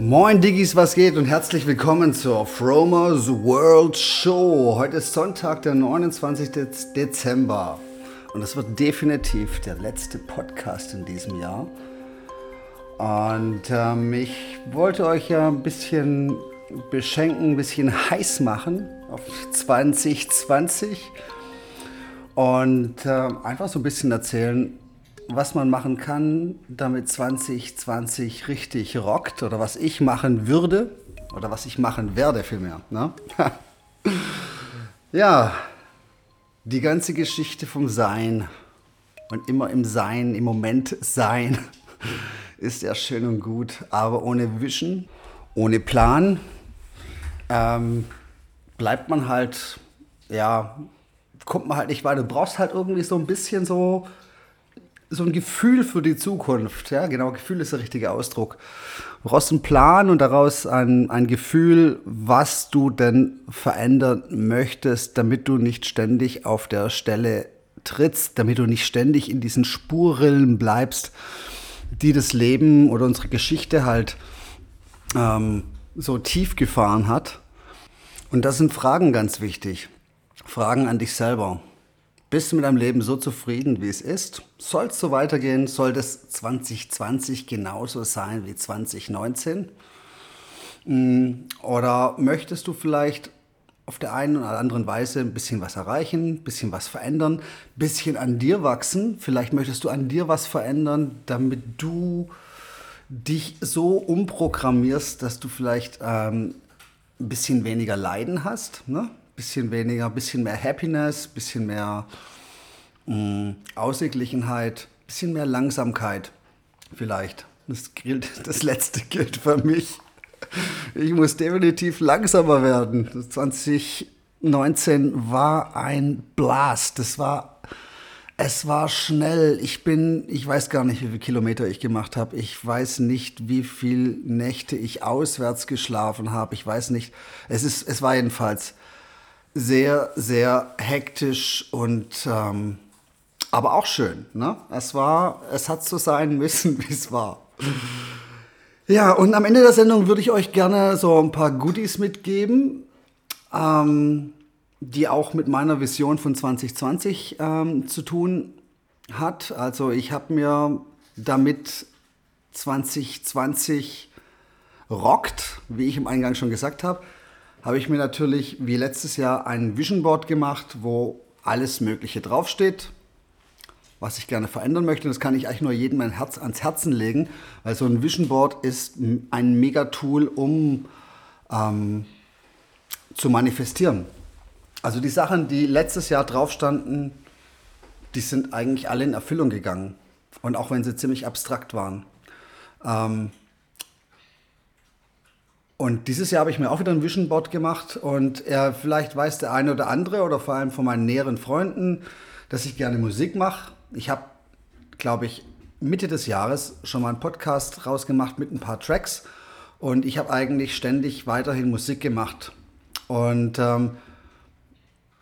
Moin Diggis, was geht und herzlich willkommen zur Fromers World Show. Heute ist Sonntag, der 29. Dezember und es wird definitiv der letzte Podcast in diesem Jahr. Und ähm, ich wollte euch ja ein bisschen beschenken, ein bisschen heiß machen auf 2020 und äh, einfach so ein bisschen erzählen, was man machen kann, damit 2020 richtig rockt oder was ich machen würde oder was ich machen werde vielmehr. Ne? ja, die ganze Geschichte vom Sein und immer im Sein, im Moment sein, ist ja schön und gut, aber ohne Wischen, ohne Plan ähm, bleibt man halt, ja, kommt man halt nicht weiter. Du brauchst halt irgendwie so ein bisschen so so ein Gefühl für die Zukunft. Ja, genau, Gefühl ist der richtige Ausdruck. Du brauchst einen Plan und daraus ein, ein Gefühl, was du denn verändern möchtest, damit du nicht ständig auf der Stelle trittst, damit du nicht ständig in diesen Spurrillen bleibst, die das Leben oder unsere Geschichte halt ähm, so tief gefahren hat. Und das sind Fragen ganz wichtig. Fragen an dich selber. Bist du mit deinem Leben so zufrieden, wie es ist? Soll es so weitergehen? Soll das 2020 genauso sein wie 2019? Mm, oder möchtest du vielleicht auf der einen oder anderen Weise ein bisschen was erreichen, ein bisschen was verändern, ein bisschen an dir wachsen? Vielleicht möchtest du an dir was verändern, damit du dich so umprogrammierst, dass du vielleicht ähm, ein bisschen weniger Leiden hast, ne? Bisschen weniger, bisschen mehr Happiness, bisschen mehr mh, mm, Ausgeglichenheit, bisschen mehr Langsamkeit vielleicht. Das, gilt, das letzte gilt für mich. Ich muss definitiv langsamer werden. 2019 war ein Blast. Das war, es war schnell. Ich bin, ich weiß gar nicht, wie viele Kilometer ich gemacht habe. Ich weiß nicht, wie viele Nächte ich auswärts geschlafen habe. Ich weiß nicht. Es ist, es war jedenfalls sehr, sehr hektisch und ähm, aber auch schön. Ne? Es war, es hat so sein müssen, wie es war. Ja, und am Ende der Sendung würde ich euch gerne so ein paar Goodies mitgeben, ähm, die auch mit meiner Vision von 2020 ähm, zu tun hat. Also ich habe mir damit 2020 rockt, wie ich im Eingang schon gesagt habe, habe ich mir natürlich wie letztes Jahr ein Vision Board gemacht, wo alles Mögliche draufsteht, was ich gerne verändern möchte. Das kann ich eigentlich nur jedem mein Herz ans Herzen legen, weil so ein Vision Board ist ein Megatool, um ähm, zu manifestieren. Also die Sachen, die letztes Jahr drauf standen, die sind eigentlich alle in Erfüllung gegangen. Und auch wenn sie ziemlich abstrakt waren. Ähm, und dieses Jahr habe ich mir auch wieder ein Vision Board gemacht und er, vielleicht weiß der eine oder andere oder vor allem von meinen näheren Freunden, dass ich gerne Musik mache. Ich habe, glaube ich, Mitte des Jahres schon mal einen Podcast rausgemacht mit ein paar Tracks und ich habe eigentlich ständig weiterhin Musik gemacht. Und ähm,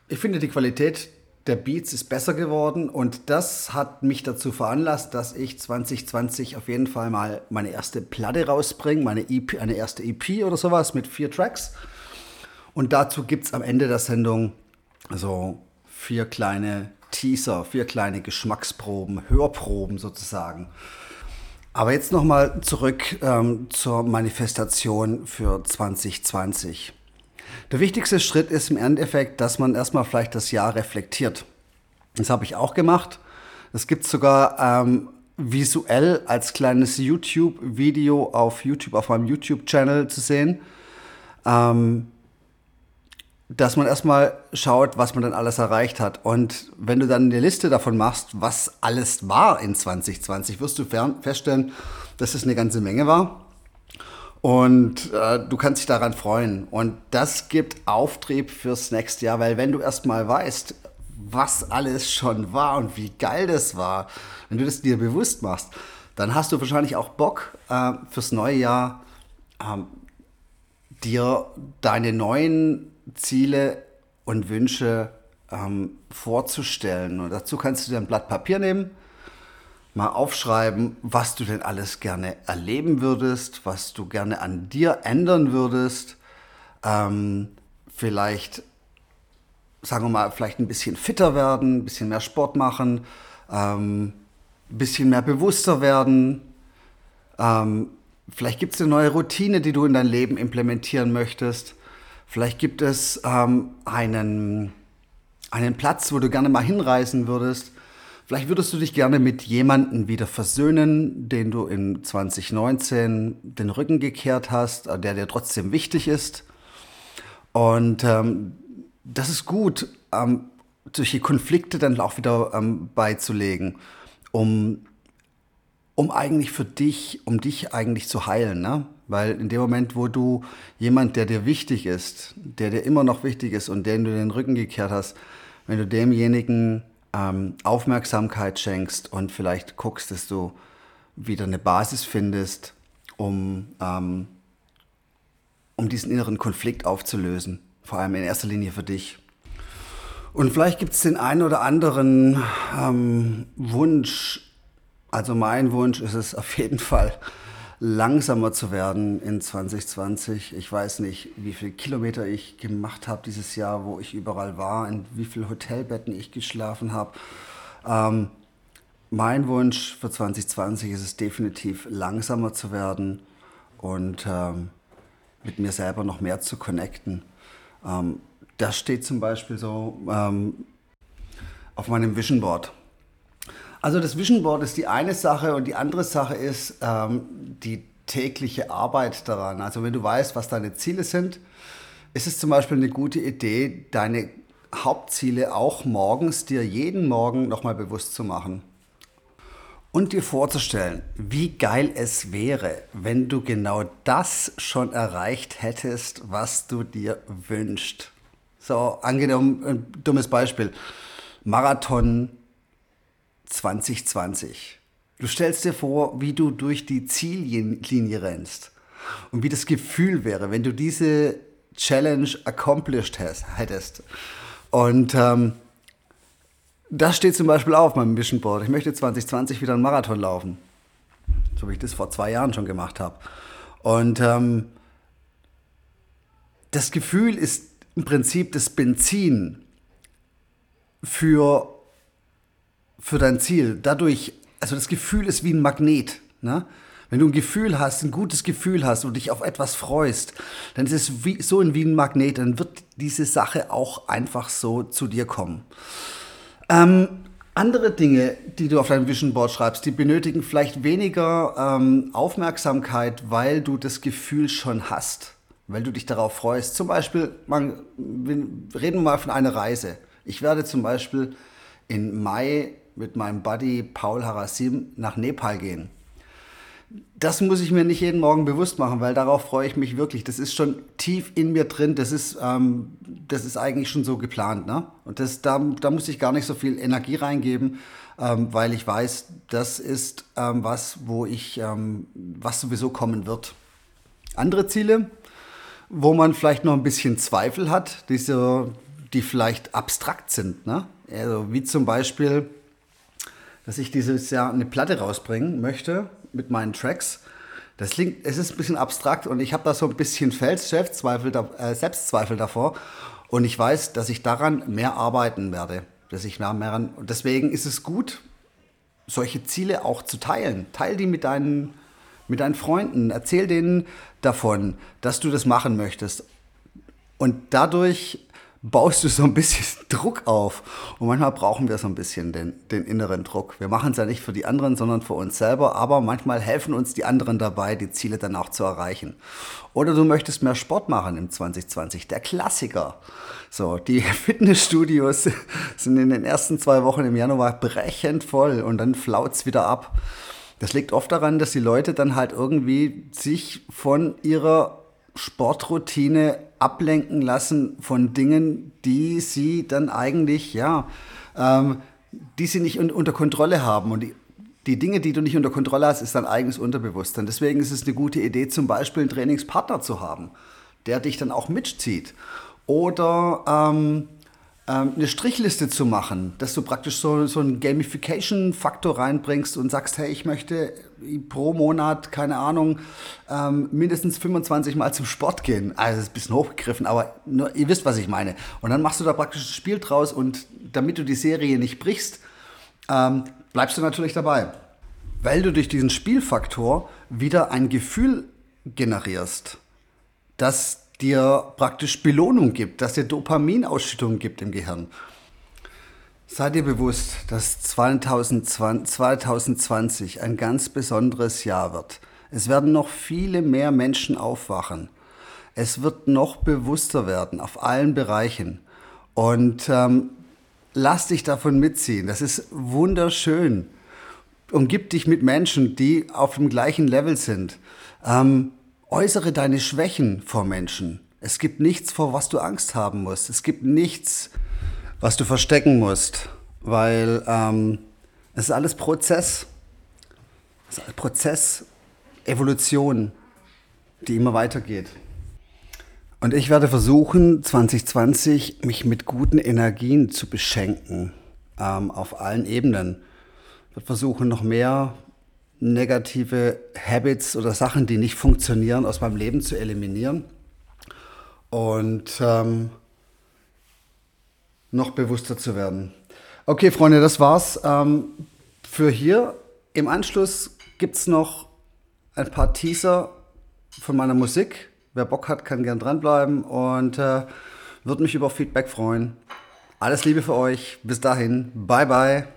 ich finde die Qualität der Beats ist besser geworden und das hat mich dazu veranlasst, dass ich 2020 auf jeden Fall mal meine erste Platte rausbringe, meine EP, eine erste EP oder sowas mit vier Tracks. Und dazu gibt es am Ende der Sendung so vier kleine Teaser, vier kleine Geschmacksproben, Hörproben sozusagen. Aber jetzt nochmal zurück ähm, zur Manifestation für 2020. Der wichtigste Schritt ist im Endeffekt, dass man erstmal vielleicht das Jahr reflektiert. Das habe ich auch gemacht. Es gibt sogar ähm, visuell als kleines YouTube-Video auf YouTube, auf meinem YouTube-Channel zu sehen. Ähm, dass man erstmal schaut, was man dann alles erreicht hat. Und wenn du dann eine Liste davon machst, was alles war in 2020, wirst du feststellen, dass es eine ganze Menge war. Und äh, du kannst dich daran freuen. Und das gibt Auftrieb fürs nächste Jahr, weil wenn du erstmal weißt, was alles schon war und wie geil das war, wenn du das dir bewusst machst, dann hast du wahrscheinlich auch Bock äh, fürs neue Jahr ähm, dir deine neuen Ziele und Wünsche ähm, vorzustellen. Und dazu kannst du dir ein Blatt Papier nehmen, mal aufschreiben, was du denn alles gerne erleben würdest, was du gerne an dir ändern würdest. Ähm, vielleicht, sagen wir mal, vielleicht ein bisschen fitter werden, ein bisschen mehr Sport machen, ähm, ein bisschen mehr bewusster werden. Ähm, vielleicht gibt es eine neue Routine, die du in dein Leben implementieren möchtest. Vielleicht gibt es ähm, einen, einen Platz, wo du gerne mal hinreisen würdest. Vielleicht würdest du dich gerne mit jemandem wieder versöhnen, den du in 2019 den Rücken gekehrt hast, äh, der dir trotzdem wichtig ist. Und ähm, das ist gut, ähm, solche Konflikte dann auch wieder ähm, beizulegen, um, um eigentlich für dich, um dich eigentlich zu heilen. Ne? Weil in dem Moment, wo du jemand, der dir wichtig ist, der dir immer noch wichtig ist und den du den Rücken gekehrt hast, wenn du demjenigen ähm, Aufmerksamkeit schenkst und vielleicht guckst, dass du wieder eine Basis findest, um, ähm, um diesen inneren Konflikt aufzulösen. Vor allem in erster Linie für dich. Und vielleicht gibt es den einen oder anderen ähm, Wunsch. Also mein Wunsch ist es auf jeden Fall, langsamer zu werden in 2020. Ich weiß nicht, wie viele Kilometer ich gemacht habe dieses Jahr, wo ich überall war, in wie viele Hotelbetten ich geschlafen habe. Ähm, mein Wunsch für 2020 ist es definitiv, langsamer zu werden und ähm, mit mir selber noch mehr zu connecten. Ähm, das steht zum Beispiel so ähm, auf meinem Vision Board. Also das Vision Board ist die eine Sache und die andere Sache ist ähm, die tägliche Arbeit daran. Also wenn du weißt, was deine Ziele sind, ist es zum Beispiel eine gute Idee, deine Hauptziele auch morgens dir jeden Morgen nochmal bewusst zu machen. Und dir vorzustellen, wie geil es wäre, wenn du genau das schon erreicht hättest, was du dir wünschst. So, angenommen, ein dummes Beispiel. Marathon 2020. Du stellst dir vor, wie du durch die Ziellinie rennst und wie das Gefühl wäre, wenn du diese Challenge accomplished hast, hättest. Und ähm, das steht zum Beispiel auf meinem Vision Board. Ich möchte 2020 wieder einen Marathon laufen. So wie ich das vor zwei Jahren schon gemacht habe. Und ähm, das Gefühl ist im Prinzip das Benzin für für dein Ziel. Dadurch, also das Gefühl ist wie ein Magnet. Ne? Wenn du ein Gefühl hast, ein gutes Gefühl hast und dich auf etwas freust, dann ist es wie, so wie ein Magnet, dann wird diese Sache auch einfach so zu dir kommen. Ähm, andere Dinge, die du auf deinem Vision Board schreibst, die benötigen vielleicht weniger ähm, Aufmerksamkeit, weil du das Gefühl schon hast, weil du dich darauf freust. Zum Beispiel, man, reden wir mal von einer Reise. Ich werde zum Beispiel in Mai mit meinem Buddy Paul Harasim nach Nepal gehen. Das muss ich mir nicht jeden Morgen bewusst machen, weil darauf freue ich mich wirklich. Das ist schon tief in mir drin. Das ist, ähm, das ist eigentlich schon so geplant. Ne? Und das, da, da muss ich gar nicht so viel Energie reingeben, ähm, weil ich weiß, das ist ähm, was, wo ich, ähm, was sowieso kommen wird. Andere Ziele, wo man vielleicht noch ein bisschen Zweifel hat, diese, die vielleicht abstrakt sind. Ne? Also wie zum Beispiel, dass ich dieses Jahr eine Platte rausbringen möchte mit meinen Tracks. Das klingt, es ist ein bisschen abstrakt und ich habe da so ein bisschen Selbstzweifel, äh, Selbstzweifel davor. Und ich weiß, dass ich daran mehr arbeiten werde. Dass ich mehr, mehr an, und deswegen ist es gut, solche Ziele auch zu teilen. Teil die mit deinen, mit deinen Freunden. Erzähl denen davon, dass du das machen möchtest. Und dadurch baust du so ein bisschen Druck auf. Und manchmal brauchen wir so ein bisschen den, den inneren Druck. Wir machen es ja nicht für die anderen, sondern für uns selber. Aber manchmal helfen uns die anderen dabei, die Ziele dann auch zu erreichen. Oder du möchtest mehr Sport machen im 2020. Der Klassiker. So, die Fitnessstudios sind in den ersten zwei Wochen im Januar brechend voll und dann flaut's wieder ab. Das liegt oft daran, dass die Leute dann halt irgendwie sich von ihrer Sportroutine ablenken lassen von Dingen, die sie dann eigentlich, ja, ähm, die sie nicht un unter Kontrolle haben. Und die, die Dinge, die du nicht unter Kontrolle hast, ist dein eigenes Unterbewusstsein. Deswegen ist es eine gute Idee, zum Beispiel einen Trainingspartner zu haben, der dich dann auch mitzieht. Oder ähm, ähm, eine Strichliste zu machen, dass du praktisch so, so einen Gamification-Faktor reinbringst und sagst, hey, ich möchte pro Monat, keine Ahnung, ähm, mindestens 25 Mal zum Sport gehen. Also das ist ein bisschen hochgegriffen, aber nur, ihr wisst, was ich meine. Und dann machst du da praktisch ein Spiel draus und damit du die Serie nicht brichst, ähm, bleibst du natürlich dabei. Weil du durch diesen Spielfaktor wieder ein Gefühl generierst, das dir praktisch Belohnung gibt, dass dir Dopaminausschüttung gibt im Gehirn. Seid dir bewusst, dass 2020 ein ganz besonderes Jahr wird. Es werden noch viele mehr Menschen aufwachen. Es wird noch bewusster werden auf allen Bereichen. Und ähm, lass dich davon mitziehen. Das ist wunderschön. Umgib dich mit Menschen, die auf dem gleichen Level sind. Ähm, Äußere deine Schwächen vor Menschen. Es gibt nichts, vor was du Angst haben musst. Es gibt nichts, was du verstecken musst, weil ähm, es ist alles Prozess. Es ist Prozess, Evolution, die immer weitergeht. Und ich werde versuchen, 2020 mich mit guten Energien zu beschenken, ähm, auf allen Ebenen. Ich werde versuchen, noch mehr negative Habits oder Sachen, die nicht funktionieren, aus meinem Leben zu eliminieren und ähm, noch bewusster zu werden. Okay, Freunde, das war's ähm, für hier. Im Anschluss gibt es noch ein paar Teaser von meiner Musik. Wer Bock hat, kann gern dranbleiben und äh, würde mich über Feedback freuen. Alles Liebe für euch. Bis dahin. Bye, bye.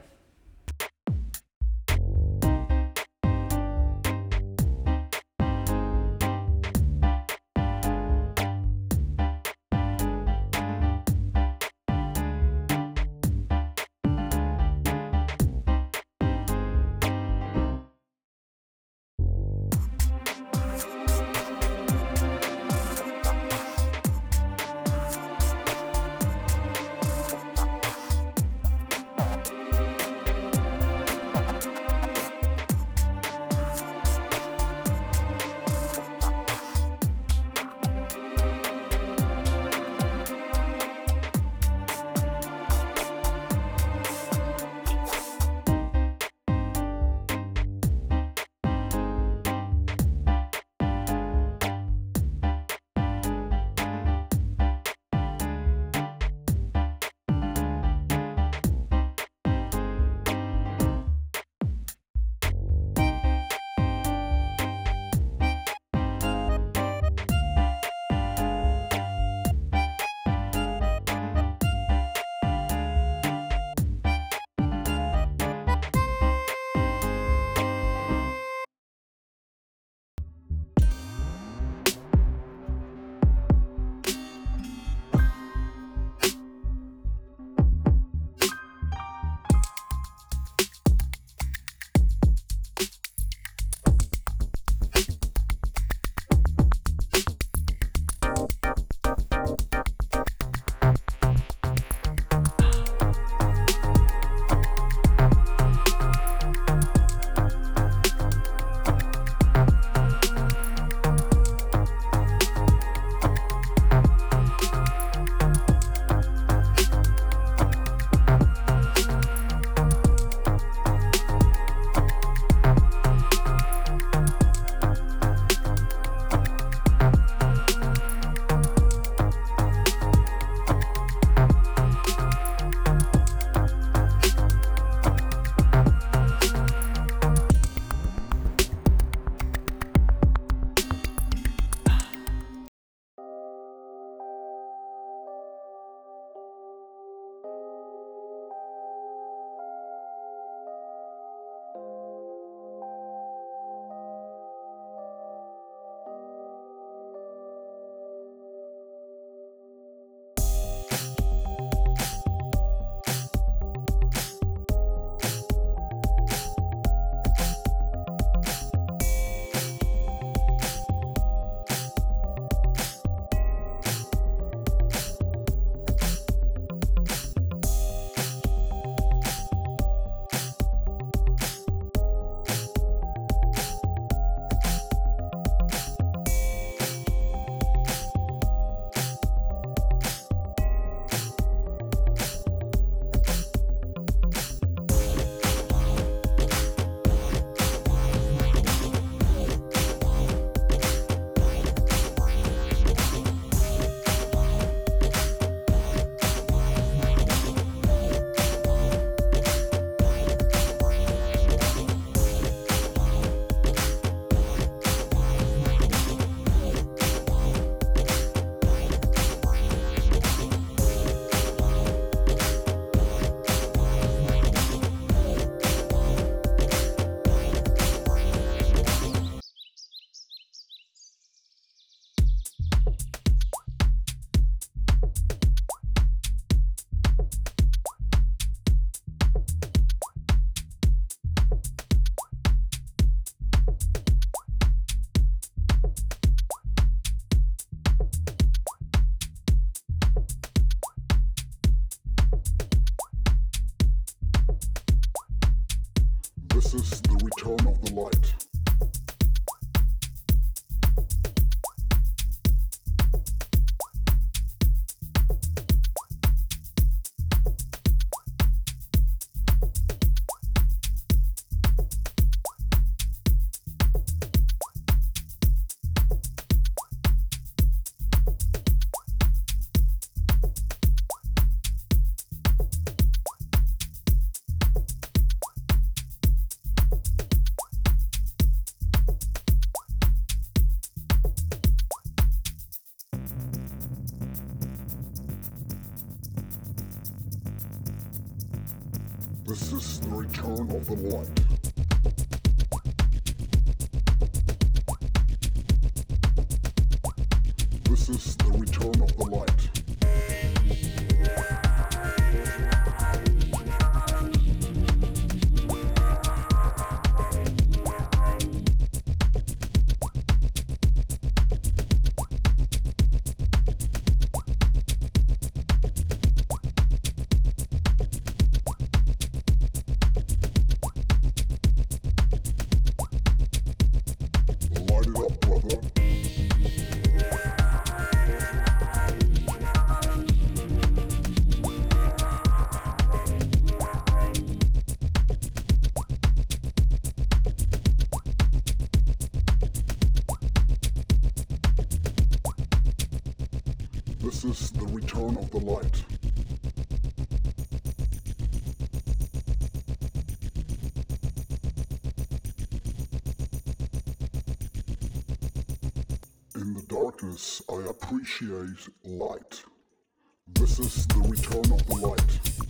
one. Appreciate light. This is the return of the light.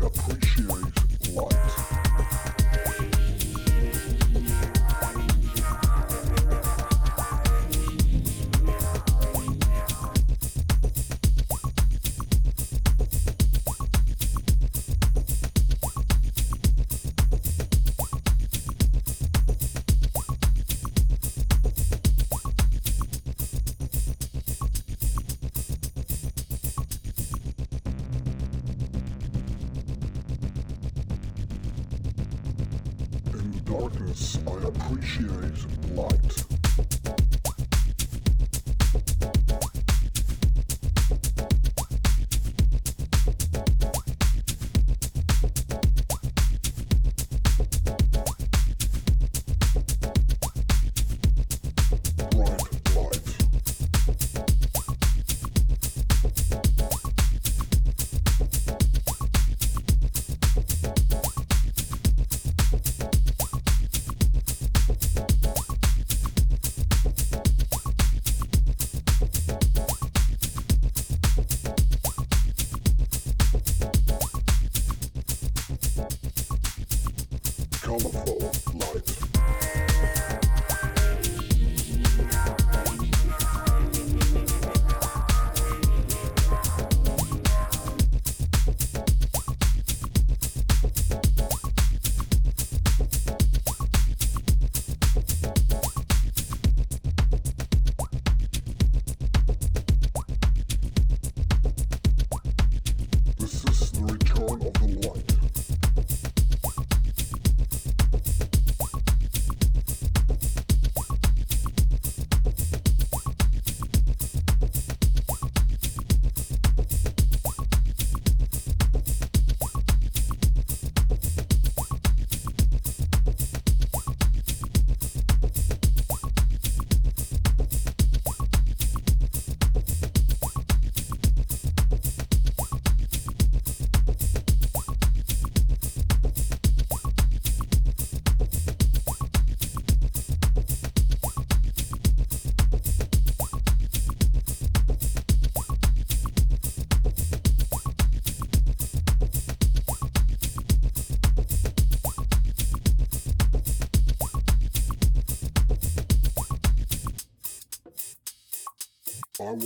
Therapy.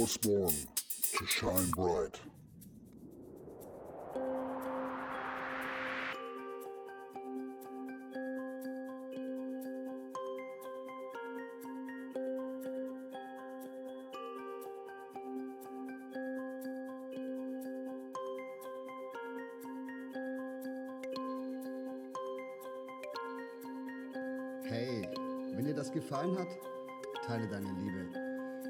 Was born to shine bright. Hey, wenn dir das gefallen hat, teile deine Liebe.